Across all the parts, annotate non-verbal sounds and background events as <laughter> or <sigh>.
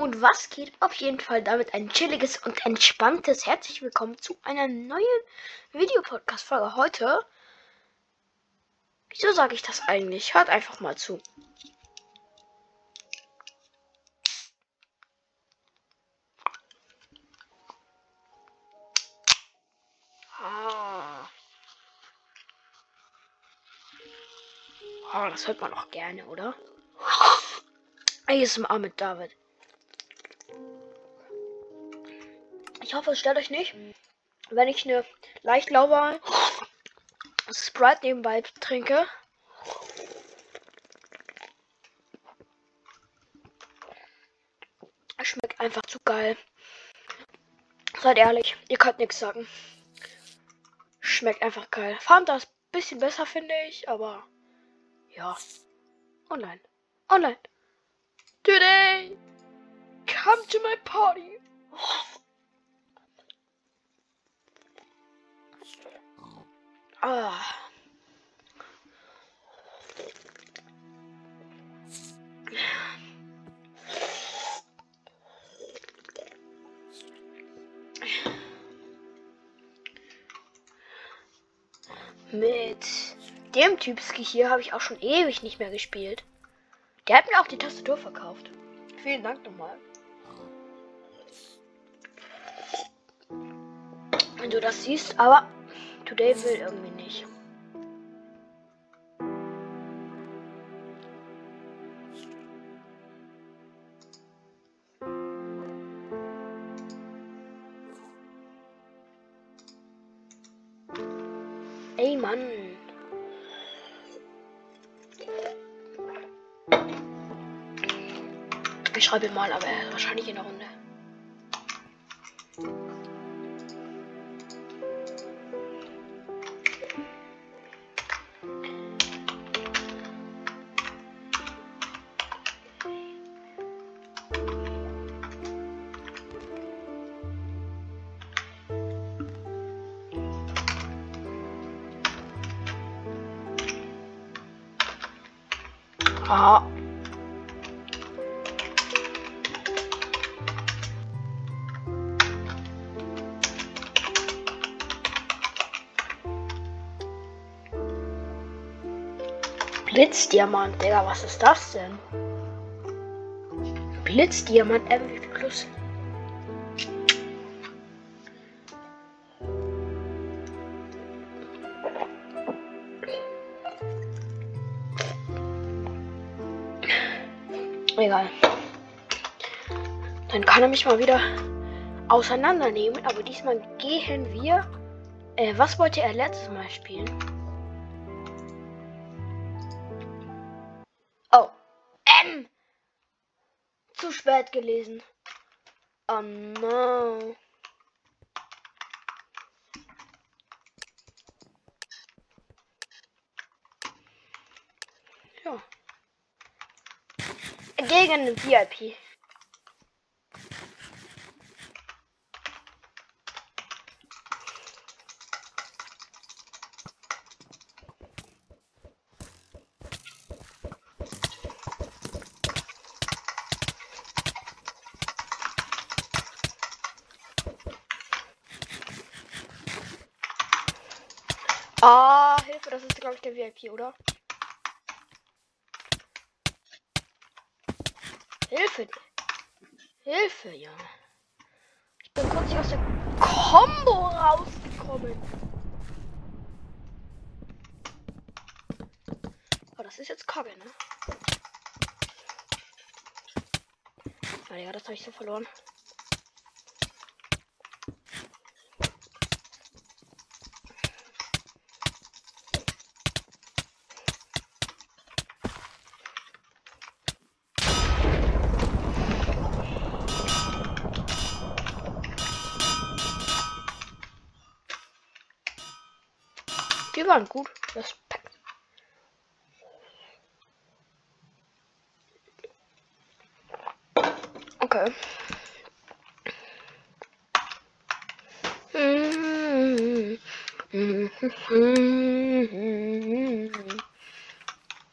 Und was geht auf jeden Fall damit ein chilliges und entspanntes herzlich willkommen zu einer neuen Videopodcast-Folge heute. Wieso sage ich das eigentlich? Hört einfach mal zu. Ah. Oh, das hört man auch gerne, oder? <laughs> ASMR mit David. Ich hoffe, es stört euch nicht, wenn ich eine leicht lauwarme Sprite nebenbei trinke. Schmeckt einfach zu geil. Seid ehrlich, ihr könnt nichts sagen. Schmeckt einfach geil. Fanta ein bisschen besser, finde ich, aber ja. Online. Online. Today, come to my party. Ah. Mit dem Typski hier habe ich auch schon ewig nicht mehr gespielt. Der hat mir auch die Tastatur verkauft. Vielen Dank nochmal. Wenn du das siehst, aber Today will irgendwie nicht. Ey Mann. Ich schreibe mal, aber wahrscheinlich in der Runde. Blitzdiamant, Digga, was ist das denn? Blitzdiamant MVP Plus. Egal. Dann kann er mich mal wieder auseinandernehmen. Aber diesmal gehen wir. Äh, was wollte er letztes Mal spielen? Gelesen. Oh no. Ja gegen VIP. Ah, Hilfe, das ist glaube ich der VIP, oder? Hilfe. Hilfe, ja. Ich bin kurz aus der Combo rausgekommen. Oh, das ist jetzt Kacke, ne? Ah ja, das habe ich so verloren. Waren gut. Respekt. Okay.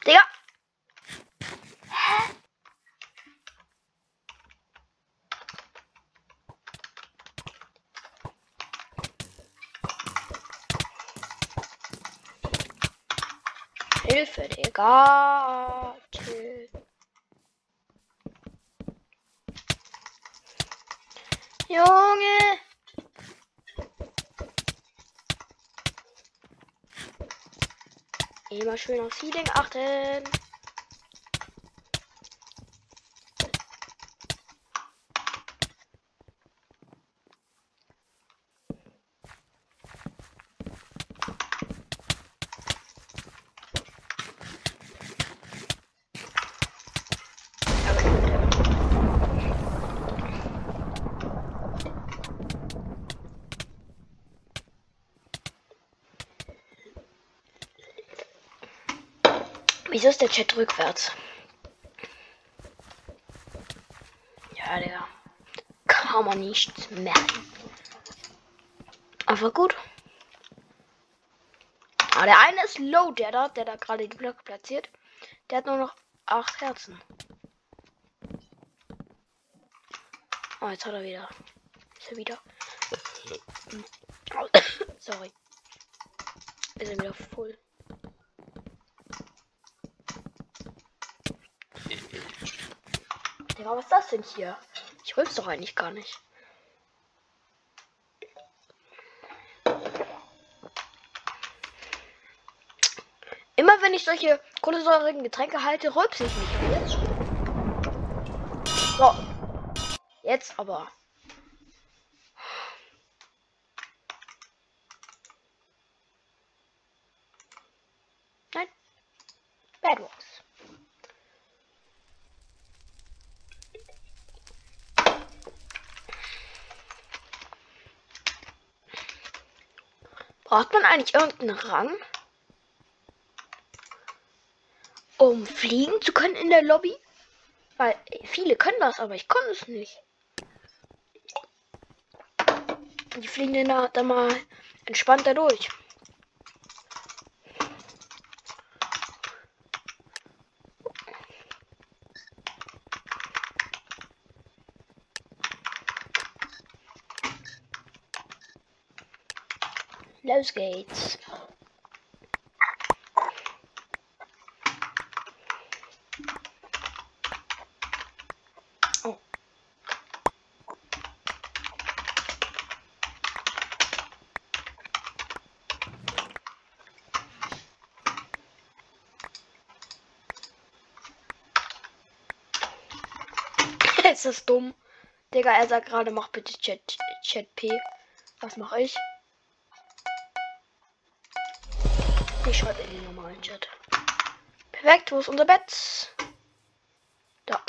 Digga. Hä? Hilfe, Digga. Chill. Junge. Immer schön auf Healing achten. Wieso ist der Chat rückwärts? Ja, Digga. Kann man nicht merken. Aber gut. Aber der eine ist low, der da, der da gerade die Blöcke platziert. Der hat nur noch acht Herzen. Oh, jetzt hat er wieder. Ist er wieder. <laughs> Sorry. Ist er wieder voll. Digga, was ist das denn hier? Ich es doch eigentlich gar nicht. Immer wenn ich solche kohlensäurigen Getränke halte, rülpse ich mich. Jetzt. So. Jetzt aber. Braucht man eigentlich irgendeinen Rang? Um fliegen zu können in der Lobby? Weil viele können das, aber ich konnte es nicht. Die fliegen dann da mal entspannt da durch. Los geht's. Oh. <laughs> Ist das dumm? Digga, er sagt gerade, mach bitte Chat, Chat P. Was mache ich? Ich schalte in den normalen Chat. Perfekt, wo ist unser Bett? Da.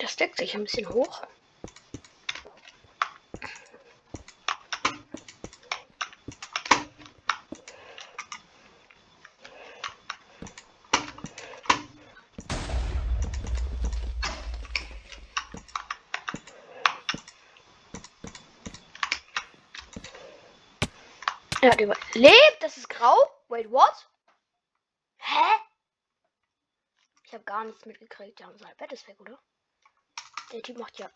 Das deckt sich ein bisschen hoch. Er hat überlebt. Das ist grau. Wait, what? Hä? Ich habe gar nichts mitgekriegt. Ja, unser Bett ist weg, oder? Der Typ macht ja.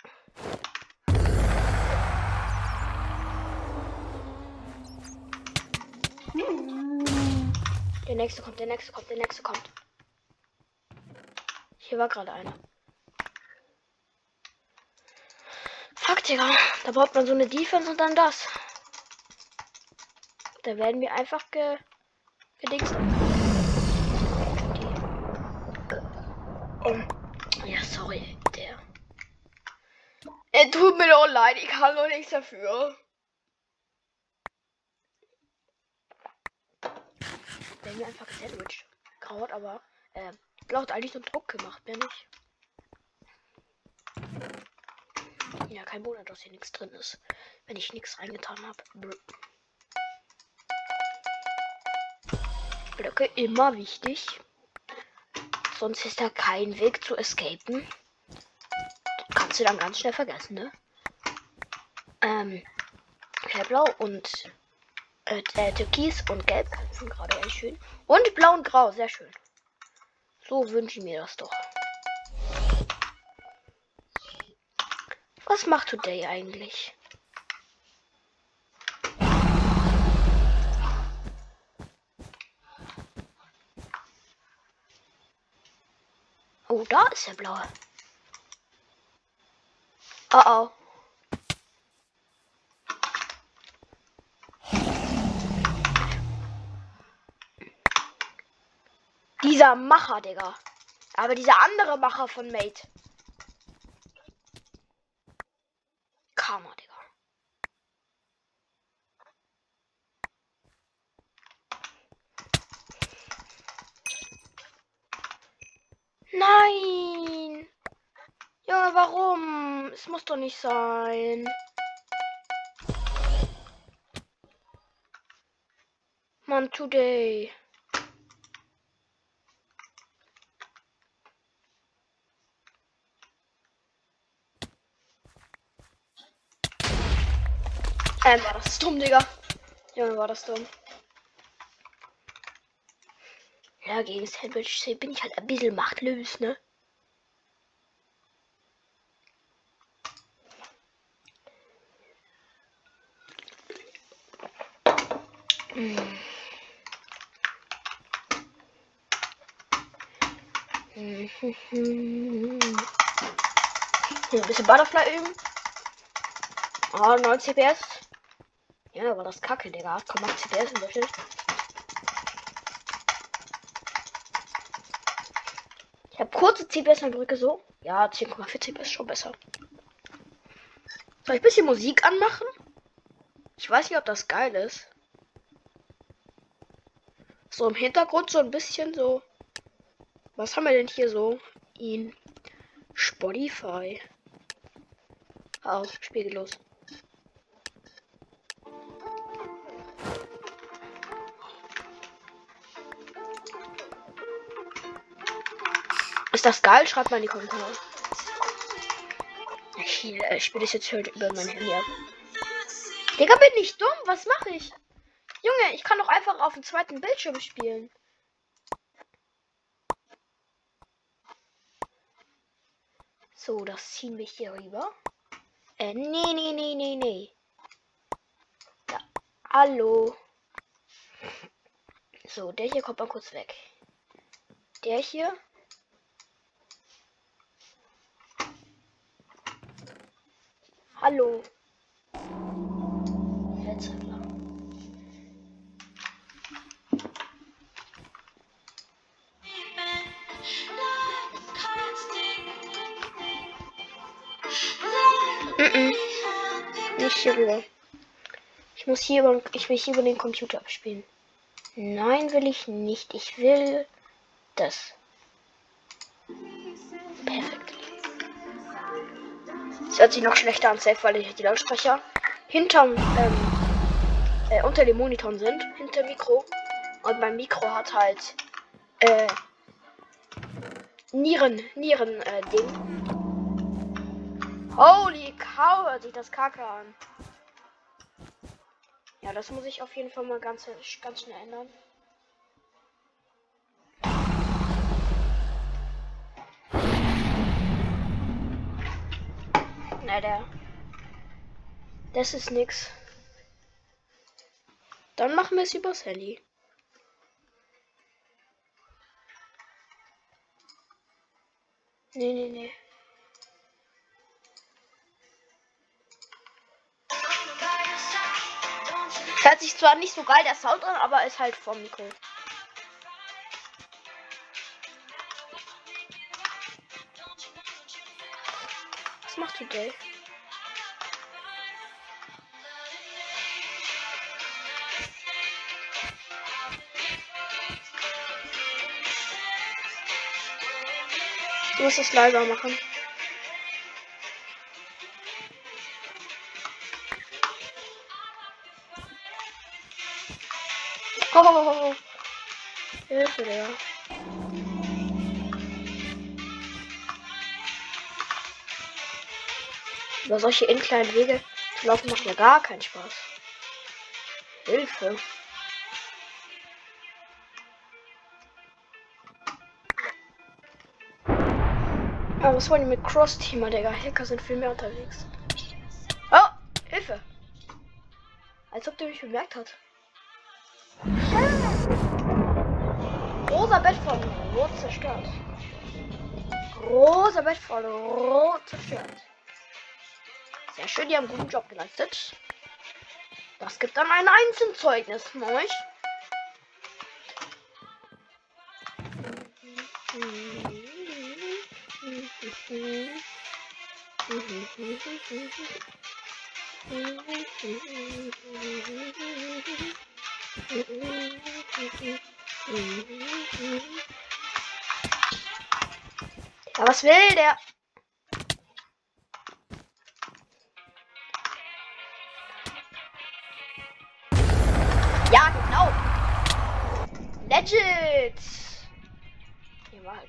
Der nächste kommt, der nächste kommt, der nächste kommt. Hier war gerade einer. Fuck, Digga. Da braucht man so eine Defense und dann das. Da werden wir einfach ge gedingst. Um, ja, sorry, der. Er tut mir doch leid, ich kann doch nichts dafür. Werden wir einfach gesandwiched. Graut, aber äh, braucht eigentlich so Druck gemacht, mehr nicht. Ja, kein Wunder, dass hier nichts drin ist, wenn ich nichts reingetan habe. Blöcke immer wichtig. Sonst ist da kein Weg zu escapen. Das kannst du dann ganz schnell vergessen, ne? Ähm, Hellblau und Äh, äh, Türkis und Gelb sind gerade echt schön. Und Blau und Grau, sehr schön. So wünsche ich mir das doch. Was macht Today eigentlich? Oh, da ist der blaue. Oh oh. Dieser Macher, Digga. Aber dieser andere Macher von Mate. Karma, Digga. Nein! Junge, warum? Es muss doch nicht sein. Mann, today. Ähm, war das dumm, Digga. Junge, war das dumm. Ja, gegen Sandwich bin ich halt ein bisschen machtlos, ne? Hm. Ein bisschen Butterfly üben. Oh, 9 CPS. Ja, aber das kacke, Digga. 8,8 CPS im Durchschnitt. Ich habe kurze CPS an Brücke so. Ja, 10,4 CPS schon besser. Soll ich ein bisschen Musik anmachen? Ich weiß nicht, ob das geil ist. So im Hintergrund so ein bisschen so. Was haben wir denn hier so? In Spotify. Aus, Spiel geht los. Ist das geil? Schreibt mal in die Kommentare. Ich, äh, ich spiele das jetzt halt über mein Handy ab. Digga, bin ich dumm? Was mache ich? Junge, ich kann doch einfach auf dem zweiten Bildschirm spielen. So, das ziehen wir hier rüber. Äh, nee, nee, nee, nee, nee. Ja, hallo. So, der hier kommt mal kurz weg. Der hier Hallo. Nicht hier rüber. Ich muss hier über, ich will hier über den Computer abspielen. Nein, will ich nicht. Ich will das. Es hört sich noch schlechter an, safe, weil die Lautsprecher hinterm, ähm, äh, unter dem Monitor sind, hinter Mikro. Und mein Mikro hat halt, äh, Nieren, Nieren, äh, Ding. Holy cow, hört sich das kacke an. Ja, das muss ich auf jeden Fall mal ganz, ganz schnell ändern. Alter. Das ist nix. Dann machen wir es übers Handy. Nee, nee, nee. Hört sich zwar nicht so geil der Sound an, aber ist halt vom Mikro. Was macht die Dave? Du musst es leiser machen. Hilfe, der. Über solche in kleinen Wege zu laufen macht ja gar keinen Spaß. Hilfe. Aber was wollen die mit Cross-Teamer, Digga? Hacker sind viel mehr unterwegs. Oh, Hilfe! Als ob der mich bemerkt hat. Bett von Rot zerstört. Rosa Bett von Rot zerstört. Sehr schön, die haben einen guten Job geleistet. Das gibt dann ein Einzelzeugnis von euch. <laughs> Ja, was will der? Ja, genau. Legit. Hier war halt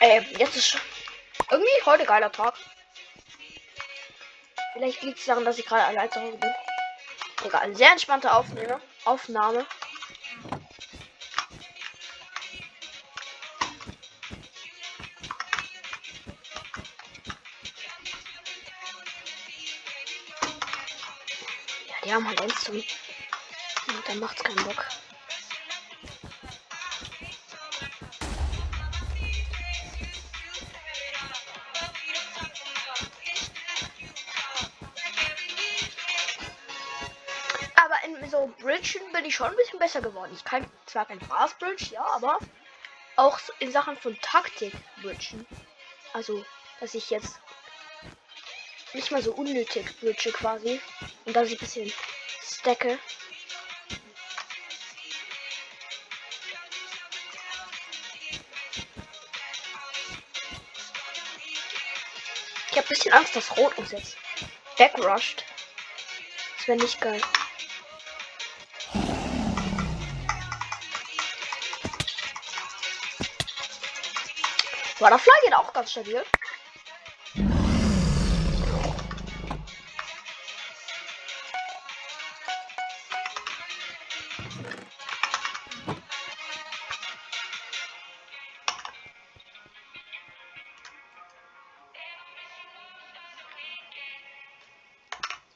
Ey, jetzt ist irgendwie heute geiler Tag. Vielleicht liegt es daran, dass ich gerade allein zu Hause bin. Egal, sehr entspannte Aufnahme. Aufnahme. Ja, die haben halt eins zum. Und dann macht's keinen Bock. So Bridgen bin ich schon ein bisschen besser geworden. Ich kann zwar kein Fast Bridge, ja, aber auch in Sachen von Taktik Bridgen. Also, dass ich jetzt nicht mal so unnötig bridge quasi. Und dass ich ein bisschen stacke. Ich habe ein bisschen Angst, dass Rot uns jetzt backrusht. Das wäre nicht geil. Butterfly geht auch ganz stabil.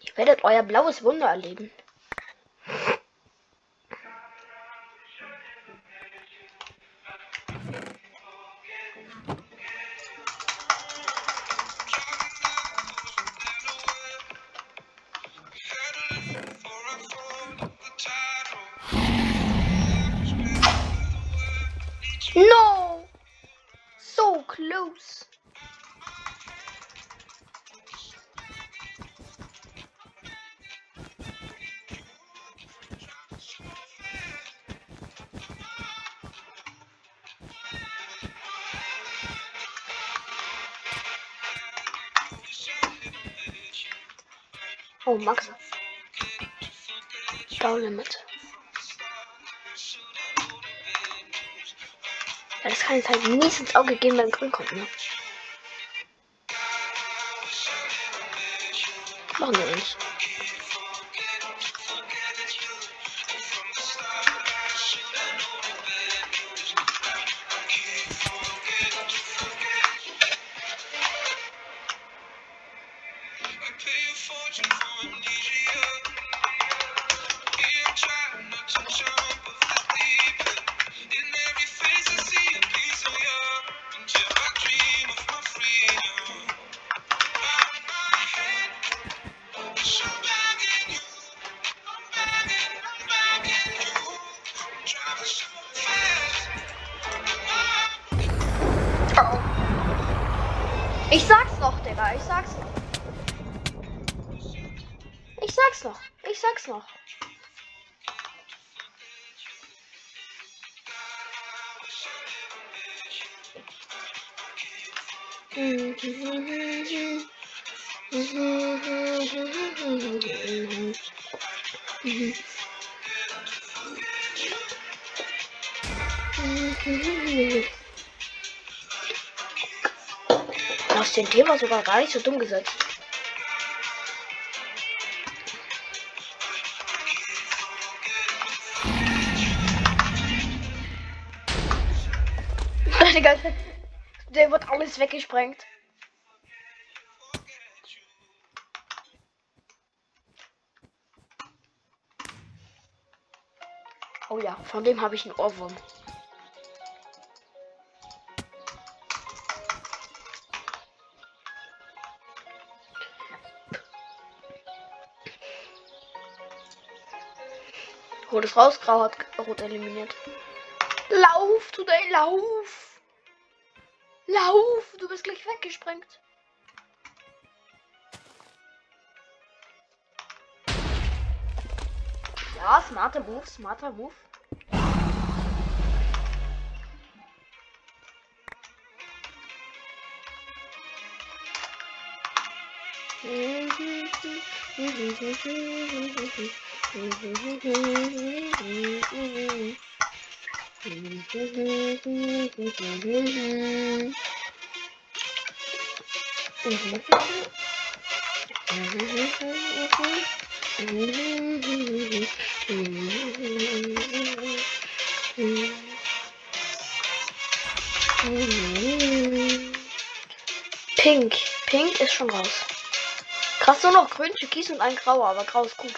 Ihr werdet euer blaues Wunder erleben. No! So close. Oh, Max. Down Ja, das kann jetzt halt mies ins Auge gehen, wenn Grün kommt, ne? Machen wir nicht. Sag's noch, Digga. Ich sag's noch. Ich sag's noch. Ich sag's noch. <laughs> Aus dem Thema sogar gar nicht so dumm gesetzt. <laughs> Der wird alles weggesprengt. Oh ja, von dem habe ich einen Ohrwurm. Ist raus, Grau hat Rot eliminiert. Lauf, Today, lauf! Lauf, du bist gleich weggesprengt. Ja, smarter Move, smarter Move. Pink. Pink ist schon raus. Krass, nur noch grün, türkis und ein grauer, aber grau ist gut.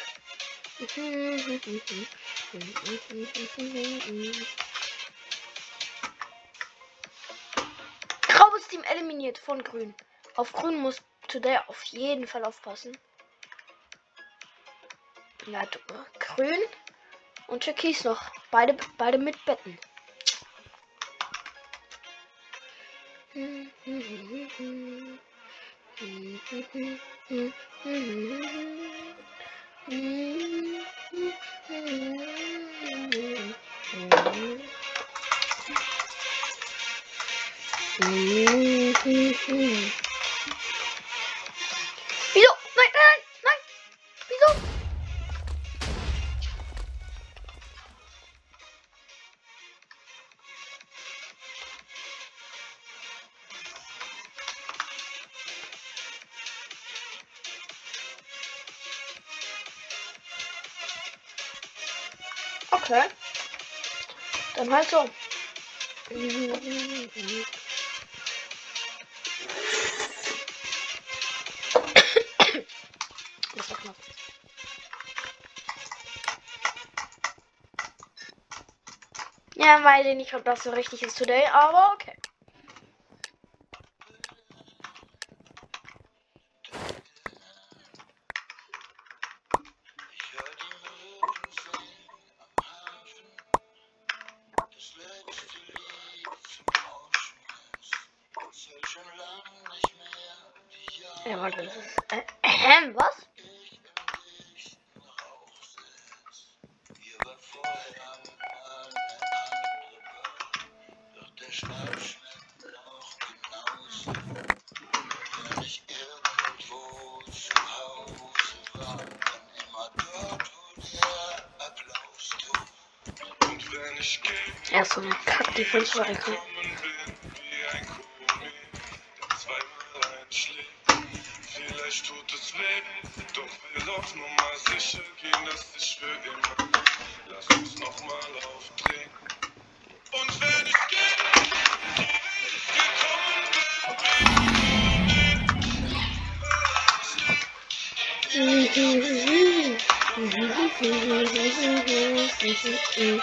Grau ist Team eliminiert von grün. Auf grün muss Today auf jeden Fall aufpassen. Ja, grün und türkis noch. Beide, beide mit Betten. Wieso? Dann halt so. Das war knapp. Ja, weiß ich nicht, ob das so richtig ist today, aber okay. Er ist so ein Komet, der zweimal einschlägt. Vielleicht tut es weh, doch will auf Nummer sicher Mm-hmm.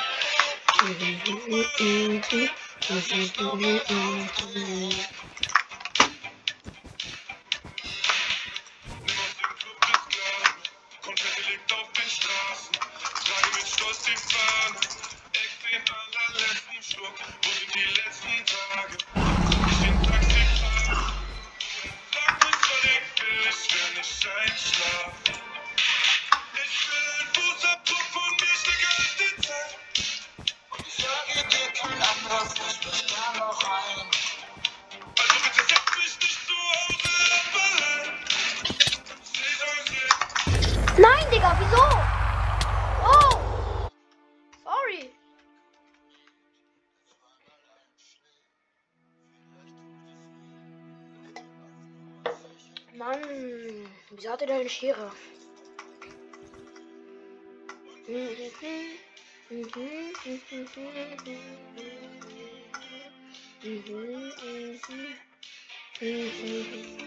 Nein, Digga, wieso? Oh! Sorry. Mann, wieso hat er denn eine Schere?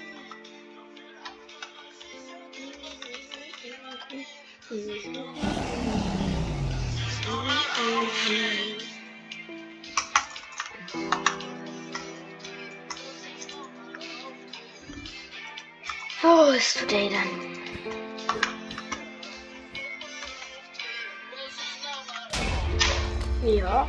<laughs> Wo ist Today denn? Ja.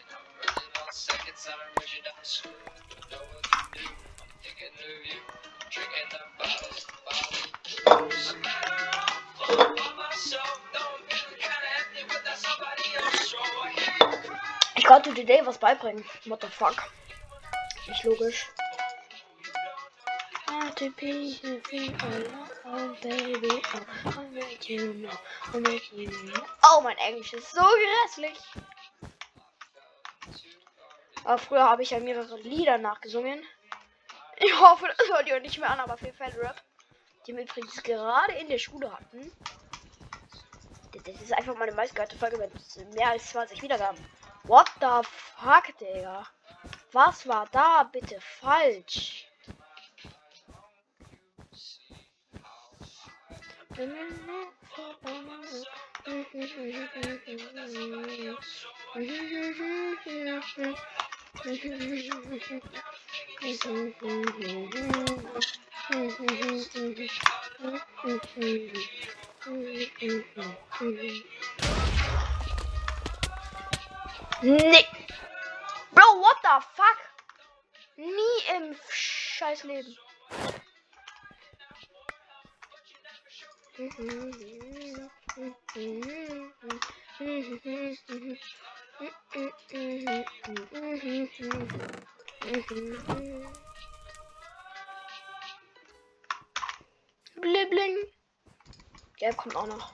Ich konnte Today was beibringen. What the fuck? Nicht logisch. ATP, oh baby, oh, know. Oh, mein Englisch ist so grässlich. Aber früher habe ich ja mehrere Lieder nachgesungen. Ich hoffe, das hört ihr nicht mehr an, aber für Fanrap, die wir übrigens gerade in der Schule hatten. Das- Das ist einfach meine meistgehörte Folge mit mehr als 20 Wiedergaben. What the fuck, Digga? Was war da bitte falsch? <laughs> Nee. Bro, what the fuck? Nie im scheiß Leben. Blibling. Gelb kommt auch noch.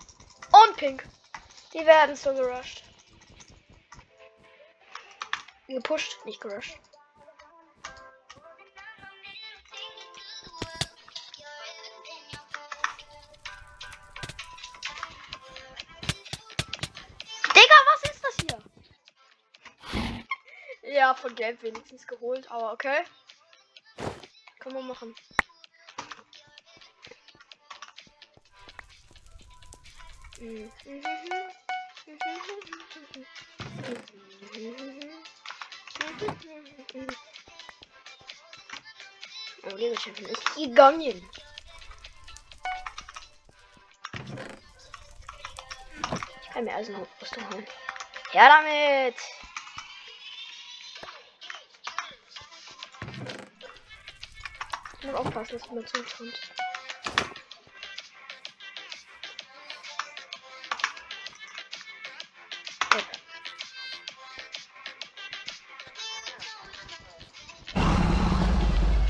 Und pink. Die werden so gerusht. Gepusht, nicht gerusht. Gelb wenigstens geholt, aber okay. Können wir machen. Oh, liebe Chefin, ist gegangen. Ich kann mir also noch Rüstung holen. Ja, damit! Aufpassen, dass man zu kommt.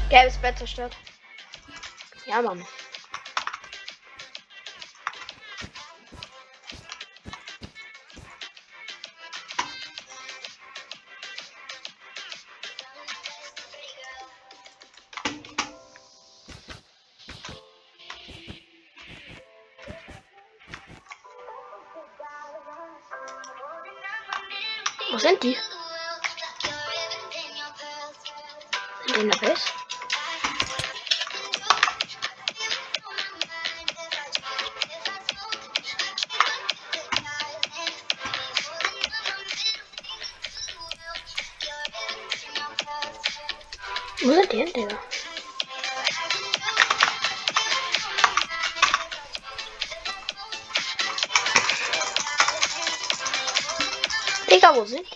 Gelbes Bett zerstört. Ja, Mann.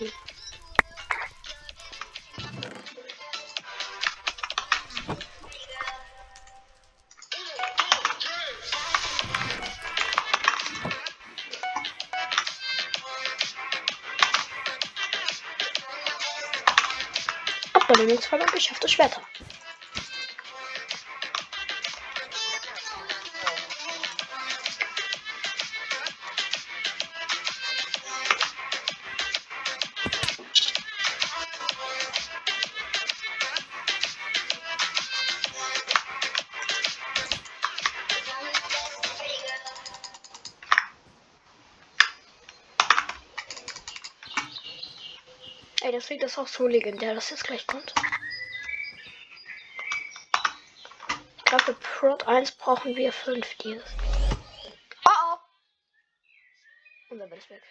Den jetzt verloren, ich schaffe das Schwerter. Ey, ist auch so legendär, dass jetzt gleich kommt. Ich glaube, für Prot 1 brauchen wir 5 dieses. Oh oh! Unser Bett ist weg.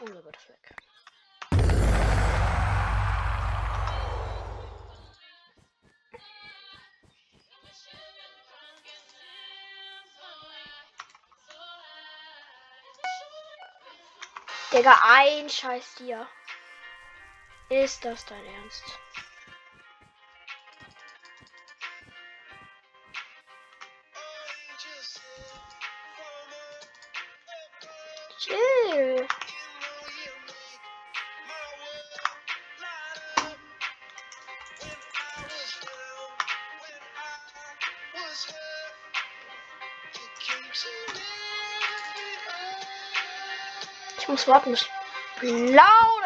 Unser Bett ist weg. Digga, ein Scheiß dir. Ist das dein Ernst? Ich muss warten, bis blau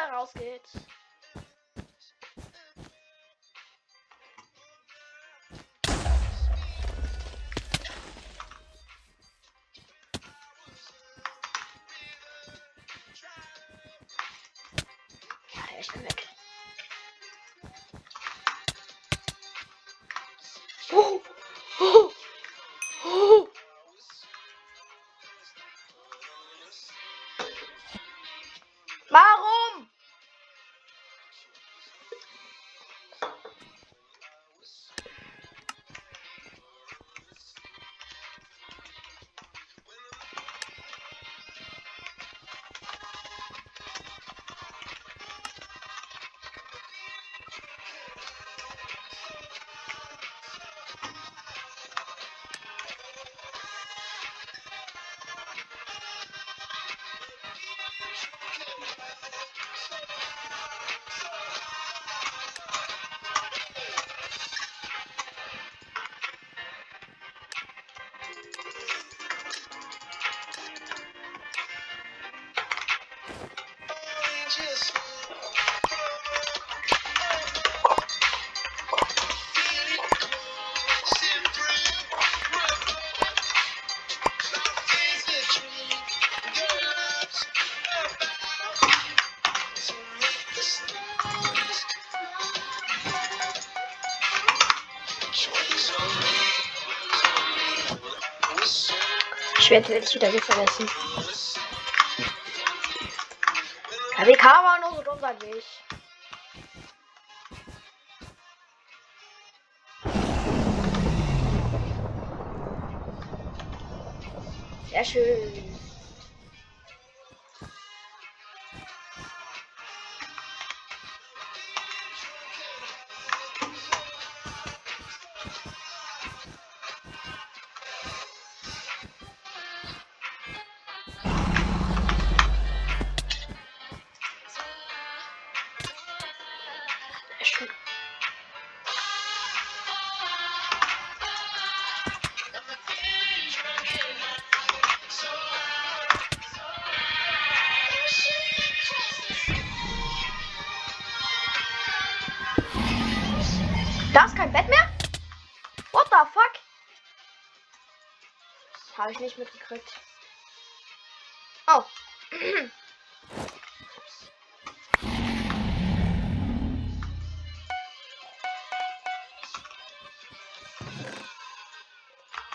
Schwert werde ich wieder vergessen. Kam man nur so ich? Sehr schön. Habe ich nicht mitgekriegt. Oh. <clears throat>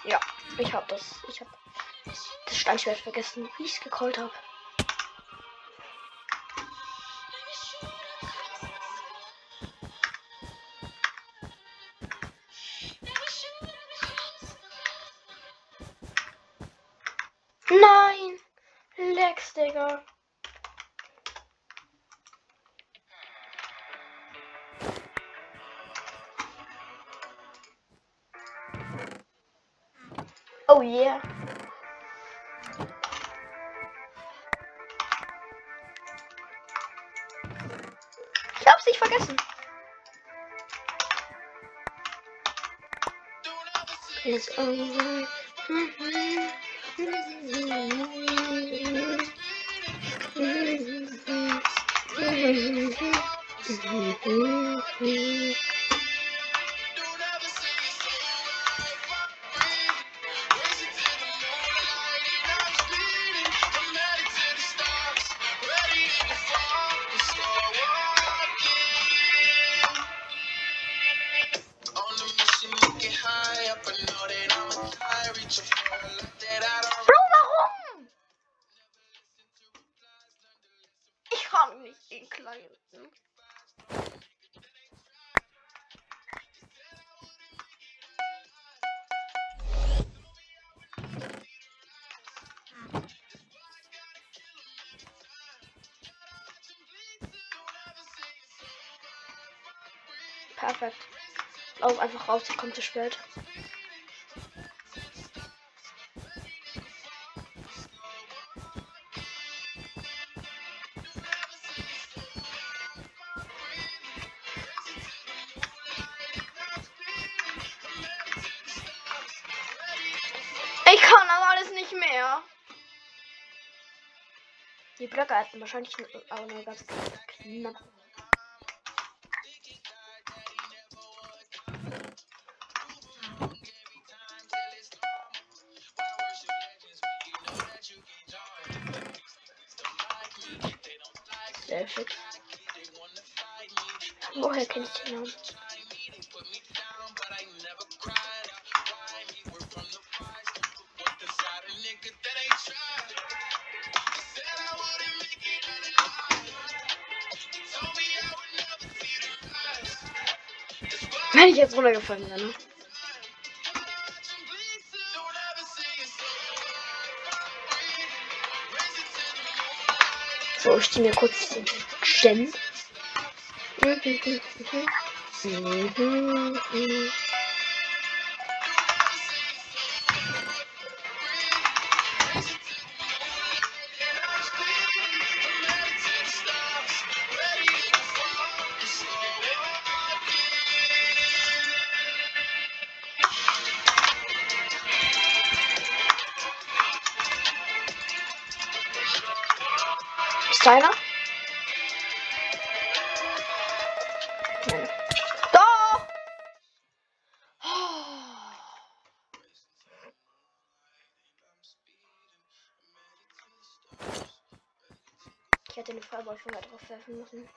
Ja, ich hab das. Ich hab das Steinschwert vergessen, wie ich es gecallt habe. Lex, Digga. Oh yeah. Ich hab's nicht vergessen. It's over. Mm-hmm. Raus, ich komme zu spät. Ich kann aber alles nicht mehr. Die Blöcke hatten wahrscheinlich auch nur ganz knapp. Sehr schick. Woher kenne ich den Namen? Wenn ich jetzt runtergefallen wäre, ne? So, ich ziehe mir kurz den Gen. Da hätte den Feuerball schon mal drauf werfen müssen.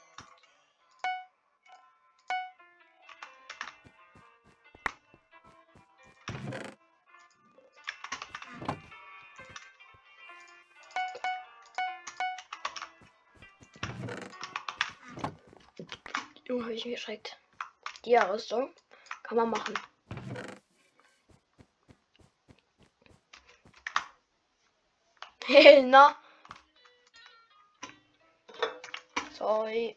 Junge, habe ich mich erschreckt. Die Rüstung kann man machen. <laughs> Hey, na. Sorry.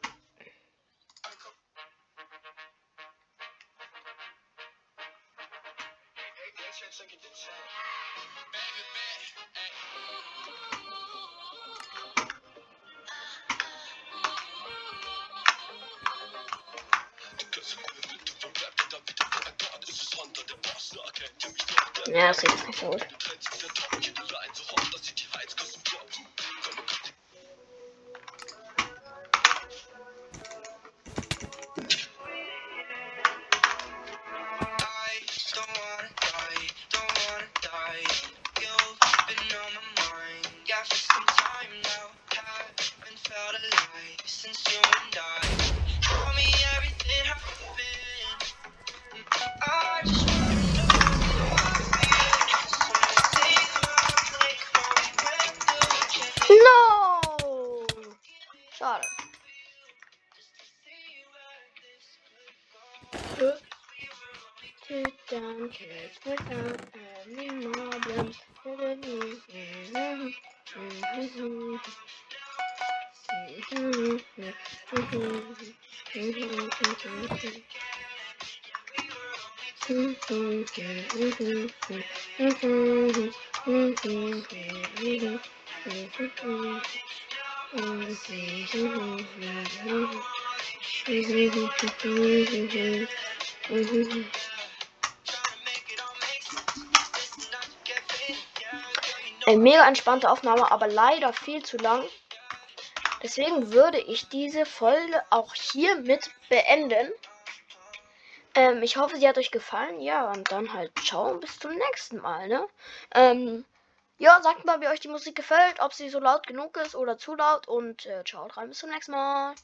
Ja, das sieht jetzt nicht It's without any problems. Mega entspannte Aufnahme, aber leider viel zu lang. Deswegen würde ich diese Folge auch hiermit beenden. Ähm, ich hoffe, sie hat euch gefallen. Ja, und dann halt ciao und bis zum nächsten Mal, ne? Ähm, ja, sagt mal, wie euch die Musik gefällt, ob sie so laut genug ist oder zu laut. Und äh, ciao, rein bis zum nächsten Mal.